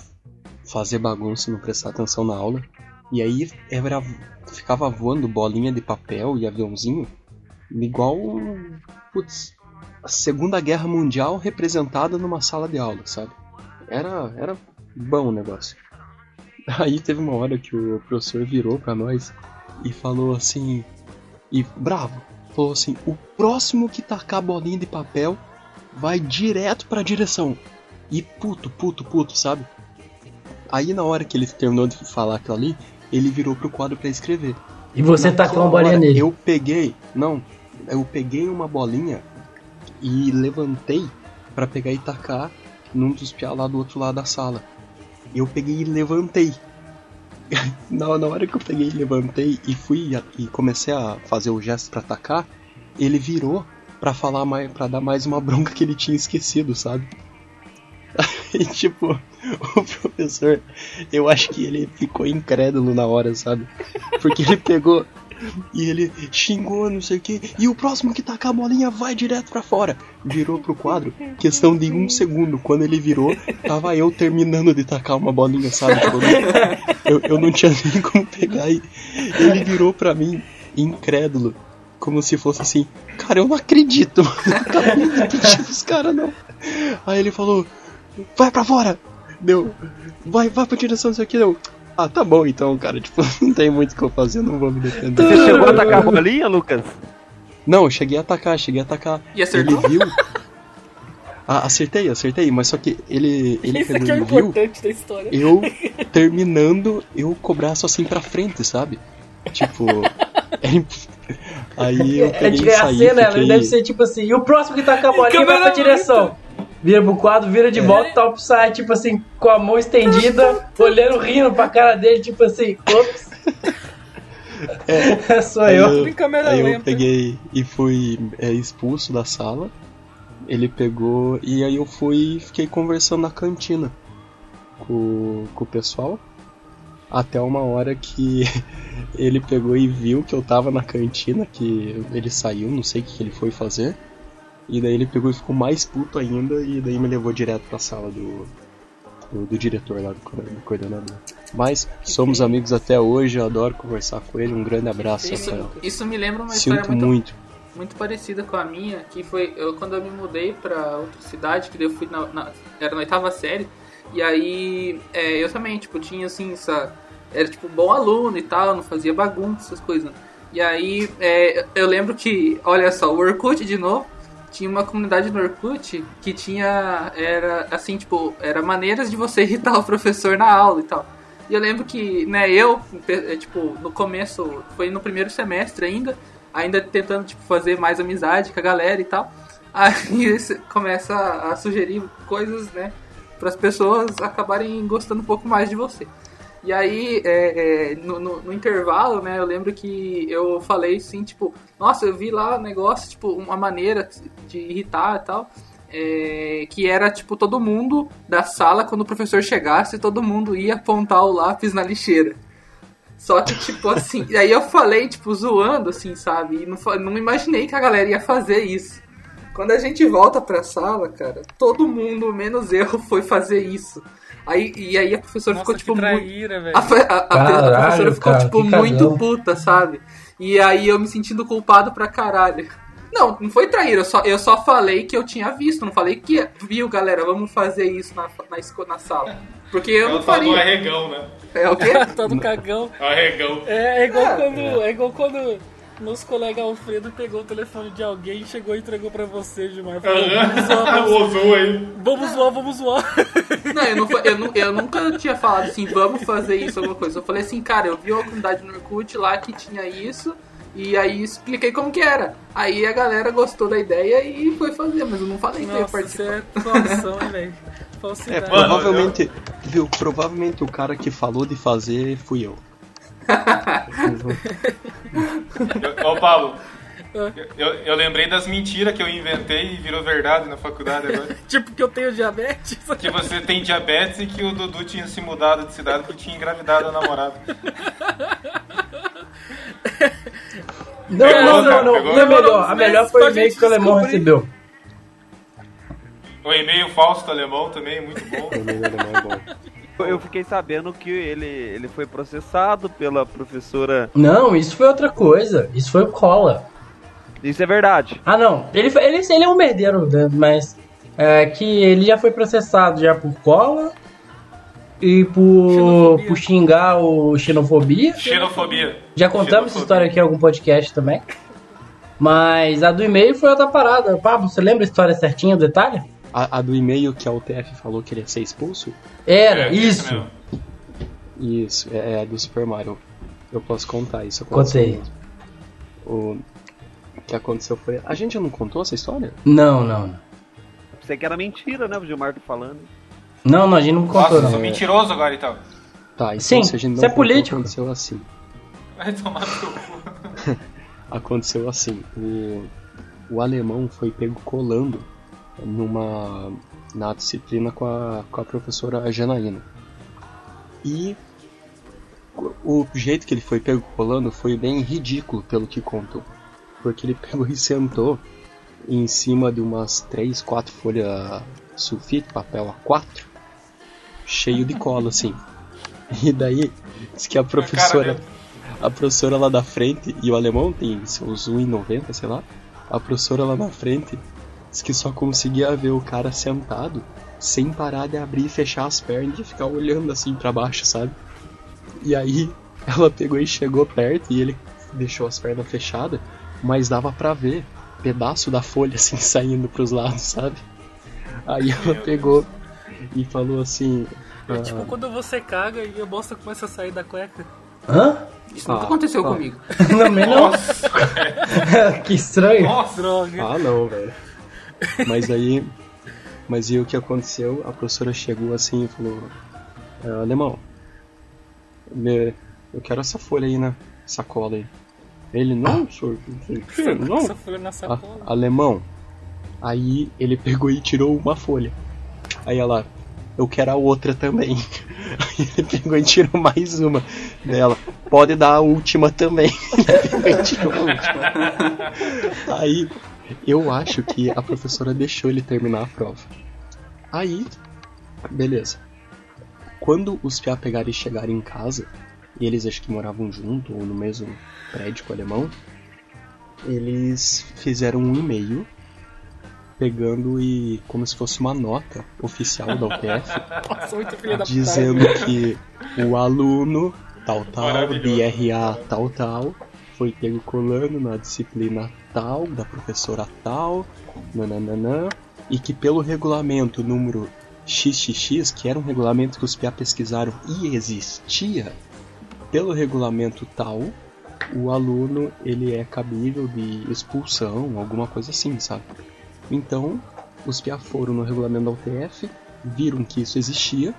fazer bagunça, não prestar atenção na aula. E aí era, ficava voando bolinha de papel e aviãozinho, igual, putz, a Segunda Guerra Mundial representada numa sala de aula, sabe? Era, era bom o negócio. Aí teve uma hora que o professor virou pra nós e falou assim, e bravo, falou assim: o próximo que tacar bolinha de papel vai direto pra direção. E puto, puto, puto, sabe? Aí na hora que ele terminou de falar aquilo ali, ele virou pro quadro pra escrever. E você Naquela tacou uma bolinha hora, nele. Eu peguei, não, eu peguei uma bolinha e levantei pra pegar e tacar num dos piá lá do outro lado da sala. Eu peguei e levantei. Na, na hora que eu peguei levantei e fui e comecei a fazer o gesto pra atacar, ele virou pra falar mais, para dar mais uma bronca que ele tinha esquecido, sabe? E tipo, o professor, eu acho que ele ficou incrédulo na hora, sabe? Porque ele pegou e ele xingou, não sei o que, e o próximo que tacar a bolinha vai direto pra fora. Virou pro quadro, questão de um segundo. Quando ele virou, tava eu terminando de tacar uma bolinha, sabe? Eu, eu não tinha nem como pegar e ele virou pra mim, incrédulo. Como se fosse assim, cara, eu não acredito, mano. Eu de pedir pros caras, não. Aí ele falou, vai pra fora! Deu. Vai, vai pra direção disso aqui, deu. Ah, tá bom então, cara. Tipo, não tem muito o que eu fazer, não vou me defender. Você chegou a atacar a bolinha, Lucas? Não, eu cheguei a atacar, cheguei a atacar. E acertou? Ele viu. Ah, acertei, acertei, mas só que ele, ele Isso pegou aqui é o viu importante da história. eu terminando, eu com o braço assim pra frente, sabe? Tipo. é imp- Aí eu É peguei de e ganhar a saí, cena, ela fiquei... deve ser tipo assim, e o próximo que tá com a bolinha vai pra direção. Vira pro quadro, vira de volta, tá o sai, tipo assim, com a mão estendida, olhando, rindo pra cara dele, tipo assim, ops. É, sou Aí eu. eu, aí eu peguei e fui é, expulso da sala. Ele pegou e aí eu fui e fiquei conversando na cantina com, com o pessoal. Até uma hora que ele pegou e viu que eu tava na cantina, que ele saiu, não sei o que ele foi fazer. E daí ele pegou e ficou mais puto ainda e daí me levou direto pra sala do, do, do diretor lá, do, do coordenador. Mas somos amigos até hoje, eu adoro conversar com ele. Um grande abraço, Isso, Rafael. isso me lembra uma história Sinto muito, muito. muito parecida com a minha, que foi eu, quando eu me mudei pra outra cidade, que daí eu fui na, na- era na oitava série, e aí é, eu também, tipo, tinha assim, essa, era tipo bom aluno e tal, não fazia bagunça, essas coisas. E aí é, eu lembro que, olha só, o Orkut de novo, tinha uma comunidade no Orkut que tinha, era assim, tipo, era maneiras de você irritar o professor na aula e tal. E eu lembro que, né, eu, é, tipo, no começo, foi no primeiro semestre ainda, ainda tentando, tipo, fazer mais amizade com a galera e tal. Aí começa a sugerir coisas, né, para as pessoas acabarem gostando um pouco mais de você. E aí, é, é, no, no- no intervalo, né, eu lembro que eu falei assim, tipo, nossa, eu vi lá um negócio, tipo, uma maneira de irritar e tal, é, que era, tipo, todo mundo da sala, quando o professor chegasse, todo mundo ia apontar o lápis na lixeira. Só que, tipo, assim, e aí eu falei, tipo, zoando, assim, sabe? E não, não imaginei que a galera ia fazer isso. Quando a gente volta pra sala, cara, todo mundo, menos eu, foi fazer isso. Aí, e aí a professora Nossa, ficou, tipo, muito. traíra, velho. A, a- a- a Caralho, professora ficou, cara, tipo, muito cagão. puta, sabe? E aí eu me sentindo culpado pra caralho. Não, não foi traíra, eu só, eu só falei que eu tinha visto, não falei que viu, galera, vamos fazer isso na, na, na sala. Porque eu É não faria. arregão, né? É o quê? Tá do cagão. Arregão. É, é igual É. quando. É igual quando meus colegas Alfredo pegou o telefone de alguém, chegou e entregou pra você, Gilmar. Falou, vamos zoar, vamos, aí. vamos zoar, vamos zoar. Não, eu, não, eu, nu- eu nunca tinha falado assim, vamos fazer isso, alguma coisa. Eu falei assim, cara, eu vi uma comunidade no Orkut lá que tinha isso, e aí expliquei como que era. Aí a galera gostou da ideia e foi fazer, mas eu não falei que eu ia Nossa, isso participar. é falsão, hein, velho. É, Falsidade. Provavelmente, viu, provavelmente o cara que falou de fazer fui eu. Eu- Ô, Paulo. Eu, eu lembrei das mentiras que eu inventei e virou verdade na faculdade agora. Tipo que eu tenho diabetes. Que você tem diabetes e que o Dudu tinha se mudado de cidade porque tinha engravidado a namorada. Não, Pegou, não, não, não. pegou? Não é melhor. A melhor foi o e-mail que o alemão recebeu. O e-mail falso do alemão também, muito bom. O meu alemão é bom. Eu fiquei sabendo que ele, ele foi processado pela professora. Não, isso foi outra coisa. Isso foi o Cola. Isso é verdade. Ah, não. Ele, foi- ele, ele é um merdeiro, né, mas. É que ele já foi processado já por cola e por, Xenofobia. por xingar o xenofobia. Xenofobia. Já contamos essa Xenofobia. história aqui em algum podcast também. Mas a do e-mail foi outra parada. Pablo, você lembra a história certinha, o detalhe? A, a do e-mail que a UTF falou que ele ia ser expulso? Era, É, isso. mesmo. Isso, é, é a do Super Mario. Eu posso contar isso. Contei. O que aconteceu foi. A gente não contou essa história? Não, não. Sei que era mentira, né? O Gilmar tá falando. Não, não, a gente não contou, Nossa, não. sou mentiroso agora então. Tá, então Sim, se a gente não isso é contou, político. aconteceu assim. Vai tomar no. Aconteceu assim. O, o alemão foi pego colando numa na disciplina com a, com a professora Janaína. E o jeito que ele foi pego colando foi bem ridículo pelo que contou. Porque ele pegou e sentou em cima de umas 3, 4 folhas sulfite, papel A4, cheio de cola assim. E daí, diz que a professora, a professora lá da frente, e o alemão tem seus 1,90, sei lá, a professora lá na frente, diz que só conseguia ver o cara sentado sem parar de abrir e fechar as pernas e ficar olhando assim pra baixo, sabe? E aí ela pegou e chegou perto e ele deixou as pernas fechadas, mas dava pra ver pedaço da folha assim saindo pros lados, sabe? Aí ela pegou e falou assim. É ah, tipo quando você caga e a bosta começa a sair da cueca. Hã? Isso nunca Ah, aconteceu ah. comigo. Também não. que estranho. Droga. Ah, não, velho. Mas aí. Mas aí o que aconteceu? A professora chegou assim e falou: "É, Alemão, me- eu quero essa folha aí na sacola aí. Ele, não, senhor, não sei o quê, não. Essa folha na A- sacola. alemão. Aí ele pegou e tirou uma folha. Aí ela, eu quero a outra também. Aí ele pegou e tirou mais uma dela. Pode dar a última também. Ele pegou e tirou a última. Aí eu acho que a professora deixou ele terminar a prova. Aí, beleza. Quando os piá pegarem e chegarem em casa, e eles acho que moravam junto ou no mesmo prédio com o alemão, eles fizeram um e-mail pegando e como se fosse uma nota oficial da UTF Nossa, muito filha da dizendo que o aluno tal tal. DRA tal tal, foi pego colando na disciplina tal, da professora tal, nananã, e que pelo regulamento número XXX, que era um regulamento que os PA pesquisaram e existia, pelo regulamento tal, o aluno ele é cabível de expulsão, alguma coisa assim, sabe? Então, os PA foram no regulamento da UTF, viram que isso existia,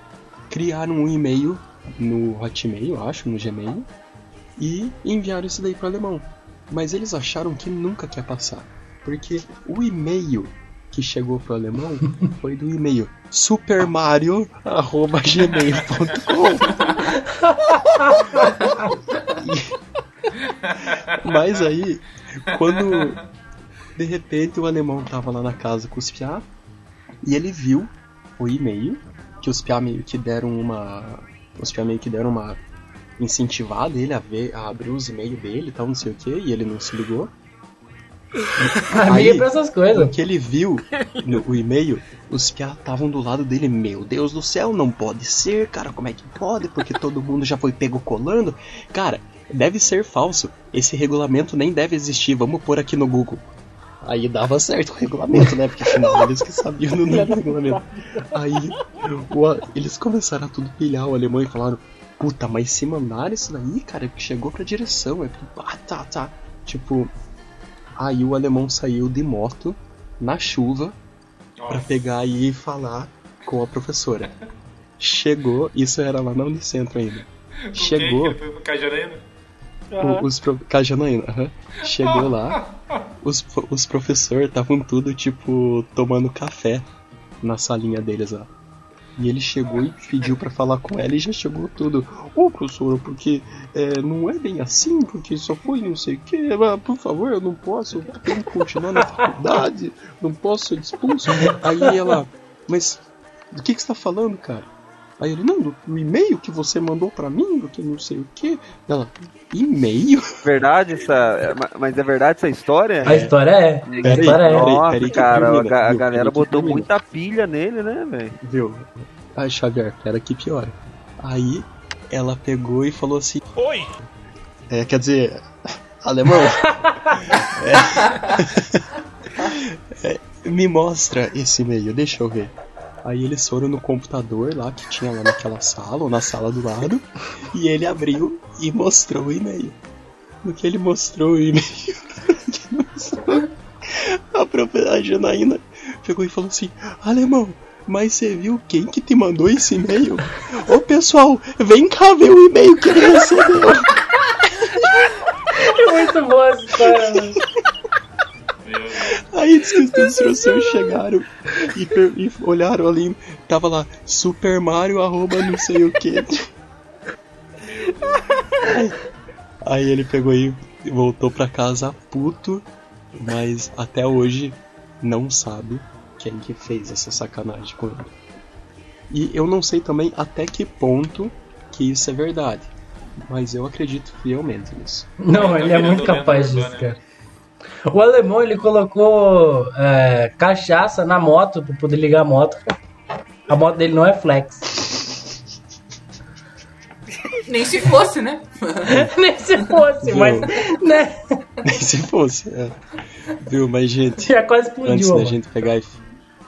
criaram um e-mail no Hotmail, acho, no Gmail, e enviaram isso daí para o alemão. Mas eles acharam que nunca quer passar, porque o e-mail que chegou pro alemão foi do e-mail supermario@gmail.com. Mas aí, quando de repente o alemão tava lá na casa com os piá e ele viu o e-mail que os piá meio que deram uma os piá meio que deram uma incentivada ele a ver a abrir os e-mails dele e tal, não sei o que, e ele não se ligou. Aí- pra essas coisas. que ele viu no o e-mail, os piá estavam do lado dele. Meu Deus do céu, não pode ser, cara. Como é que pode? Porque todo mundo já foi pego colando. Cara, deve ser falso. Esse regulamento nem deve existir. Vamos pôr aqui no Google. Aí dava certo o regulamento, né? Porque afinal eles que sabiam do regulamento. Aí o eles começaram a tudo pilhar o alemão e falaram: Puta, mas se mandaram isso daí, cara, que chegou pra direção. É ah, tá, tá. Tipo, aí o alemão saiu de moto na chuva pra pegar e falar com a professora. Chegou, isso era lá na Unicentro ainda. Chegou, Cajanaína? o- os pro... Cajanaína, aham. Chegou lá, os, os professores estavam tudo tipo tomando café na salinha deles lá. E ele chegou e pediu pra falar com ela e já chegou tudo. Ô professora, porque é, não é bem assim, porque só foi não sei o que. Por favor, eu não posso, eu continuar na faculdade, não posso ser expulso. Aí ela, mas do que, que você tá falando, cara? Aí ele, não, do, do e-mail que você mandou pra mim, do que não sei o que. Ela, e-mail? Verdade essa. é, ma- Mas é verdade essa história? A história é. A Peraí, história é. peraí. Nossa, que cara, a, termina, a viu? galera Peraí botou termina. muita pilha nele, né, velho? Viu? Ai, Xavier, pera que piora. Aí ela pegou e falou assim: Oi! É, quer dizer, alemão. É. É, me mostra esse e-mail, deixa eu ver. Aí eles foram no computador lá que tinha lá naquela sala, ou na sala do lado, e ele abriu e mostrou o e-mail. No que ele mostrou o e-mail, a própria Janaína pegou e falou assim: Alemão, mas você viu quem que te mandou esse e-mail? Ô pessoal, vem cá ver o e-mail que ele recebeu. É muito boa essa história, mano. Aí diz que os professores chegaram e, e olharam ali, tava lá, Super Mario arroba não sei o que. Aí, aí ele pegou e voltou pra casa puto, mas até hoje não sabe quem que fez essa sacanagem com ele. E eu não sei também até que ponto que isso é verdade, mas eu acredito fielmente nisso. Não, ele é muito capaz disso, cara. O alemão ele colocou é, cachaça na moto pra poder ligar a moto. A moto dele não é flex. Nem se fosse, né? Nem se fosse, Viu? mas. Né? Nem se fosse. é. Viu, mas gente, Já quase antes explodiu. da mano. gente pegar e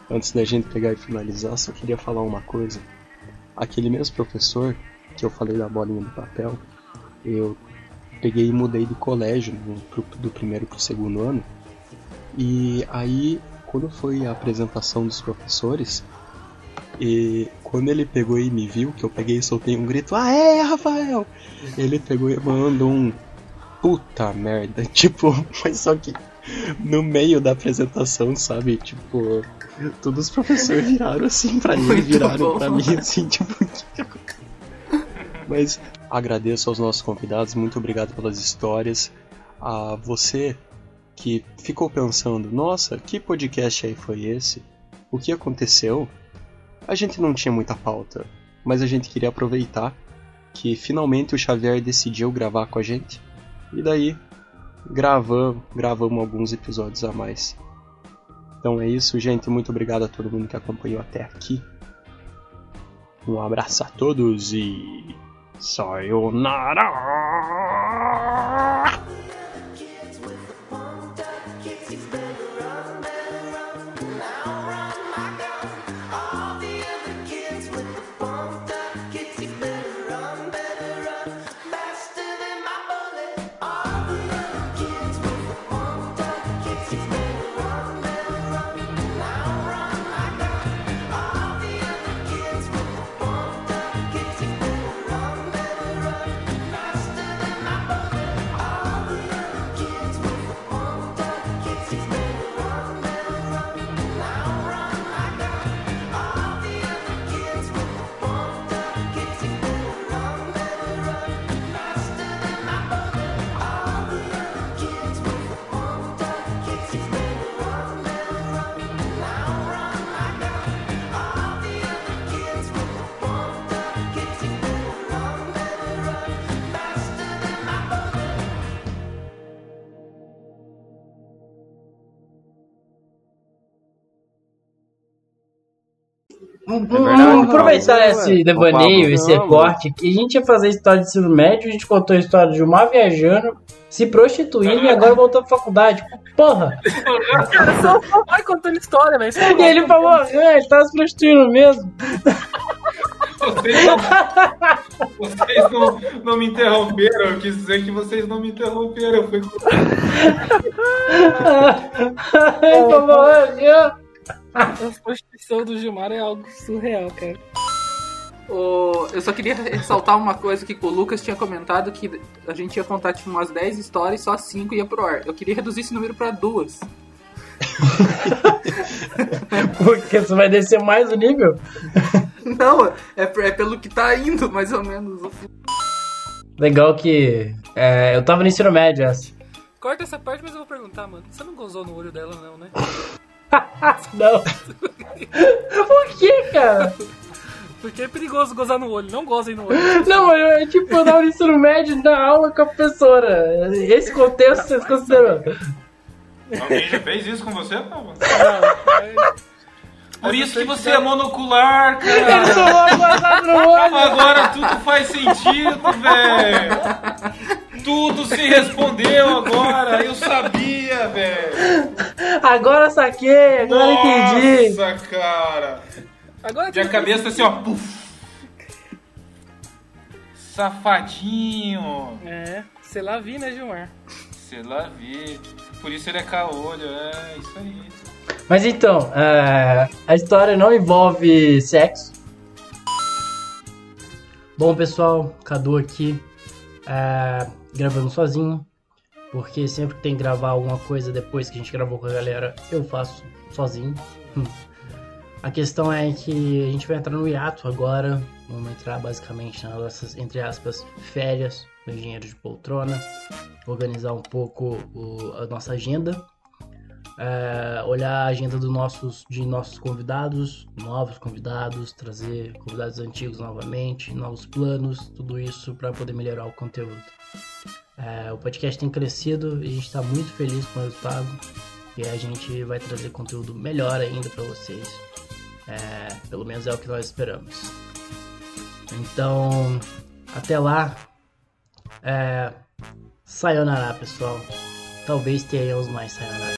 antes da gente pegar e finalizar, só queria falar uma coisa. Aquele mesmo professor que eu falei da bolinha do papel, eu peguei e mudei de colégio no- pro- do primeiro pro segundo ano. E aí, quando foi a apresentação dos professores, e quando ele pegou e me viu, que eu peguei e soltei um grito, ah é, Rafael! Ele pegou e mandou um puta merda, tipo, mas só que no meio da apresentação, sabe? Tipo, todos os professores viraram assim pra ele, Muito viraram bom. pra mim assim, tipo, o? Mas agradeço aos nossos convidados, muito obrigado pelas histórias. A você que ficou pensando, nossa, que podcast aí foi esse? O que aconteceu? A gente não tinha muita pauta, mas a gente queria aproveitar que finalmente o Xavier decidiu gravar com a gente. E daí gravamos, gravamos alguns episódios a mais. Então é isso, gente. Muito obrigado a todo mundo que acompanhou até aqui. Um abraço a todos e. Sayonara! Aproveitar não, esse devaneio, não, esse recorte que a gente ia fazer história de ensino médio, a gente contou a história de uma viajando, se prostituindo e agora voltou pra faculdade. Porra! Cara, só só vai contando história, velho. Só E ele falou, ah, ele tava se prostituindo mesmo. Vocês, não, vocês não, não me interromperam. Eu quis dizer que vocês não me interromperam. Eu fui ele falou, ah, A prostituição do Gilmar é algo surreal, cara. O- eu só queria ressaltar uma coisa que o Lucas tinha comentado que a gente ia contar tipo umas 10 histórias e só 5 ia pro ar. Eu queria reduzir esse número pra duas. porque você vai descer mais o nível. Não, é, é pelo que tá indo, mais ou menos. Legal que é, eu tava no ensino médio essa. Corta essa parte, mas eu vou perguntar, mano. Você não gozou no olho dela, não, né? Não. Por que, cara? Porque é perigoso gozar no olho. Não gozem no olho. Não, mas eu, é tipo, eu tava no ensino médio na aula com a professora. Esse contexto vocês consideram? Alguém já fez isso com você, Pablo? Não, é- Por isso que você é monocular, cara. tomou uma gozada no olho. Agora tudo faz sentido, velho. Tudo se respondeu agora. Eu sabia, velho. Agora saquei, agora entendi. Nossa, cara. Agora Minha tem- cabeça tá assim, ó. Puf. Safadinho. É, sei lá vi, né, Gilmar? Sei lá, vi. Por isso ele é caolho, é isso aí. Mas então, é, a história não envolve sexo. Bom, pessoal, Cadu aqui, é, gravando sozinho, porque sempre que tem que gravar alguma coisa depois que a gente gravou com a galera, eu faço sozinho. Hum. A questão é que a gente vai entrar no hiato agora, vamos entrar basicamente nas nossas, entre aspas, férias do engenheiro de poltrona, organizar um pouco o- a nossa agenda é, olhar a agenda dos nossos, de nossos convidados, novos convidados, trazer convidados antigos novamente, novos planos, tudo isso para poder melhorar o conteúdo. É, o podcast tem crescido e a gente está muito feliz com o resultado e a gente vai trazer conteúdo melhor ainda para vocês. É, pelo menos é o que nós esperamos. Então, até lá. É, sayonara, pessoal. Talvez tenhamos mais sayonara.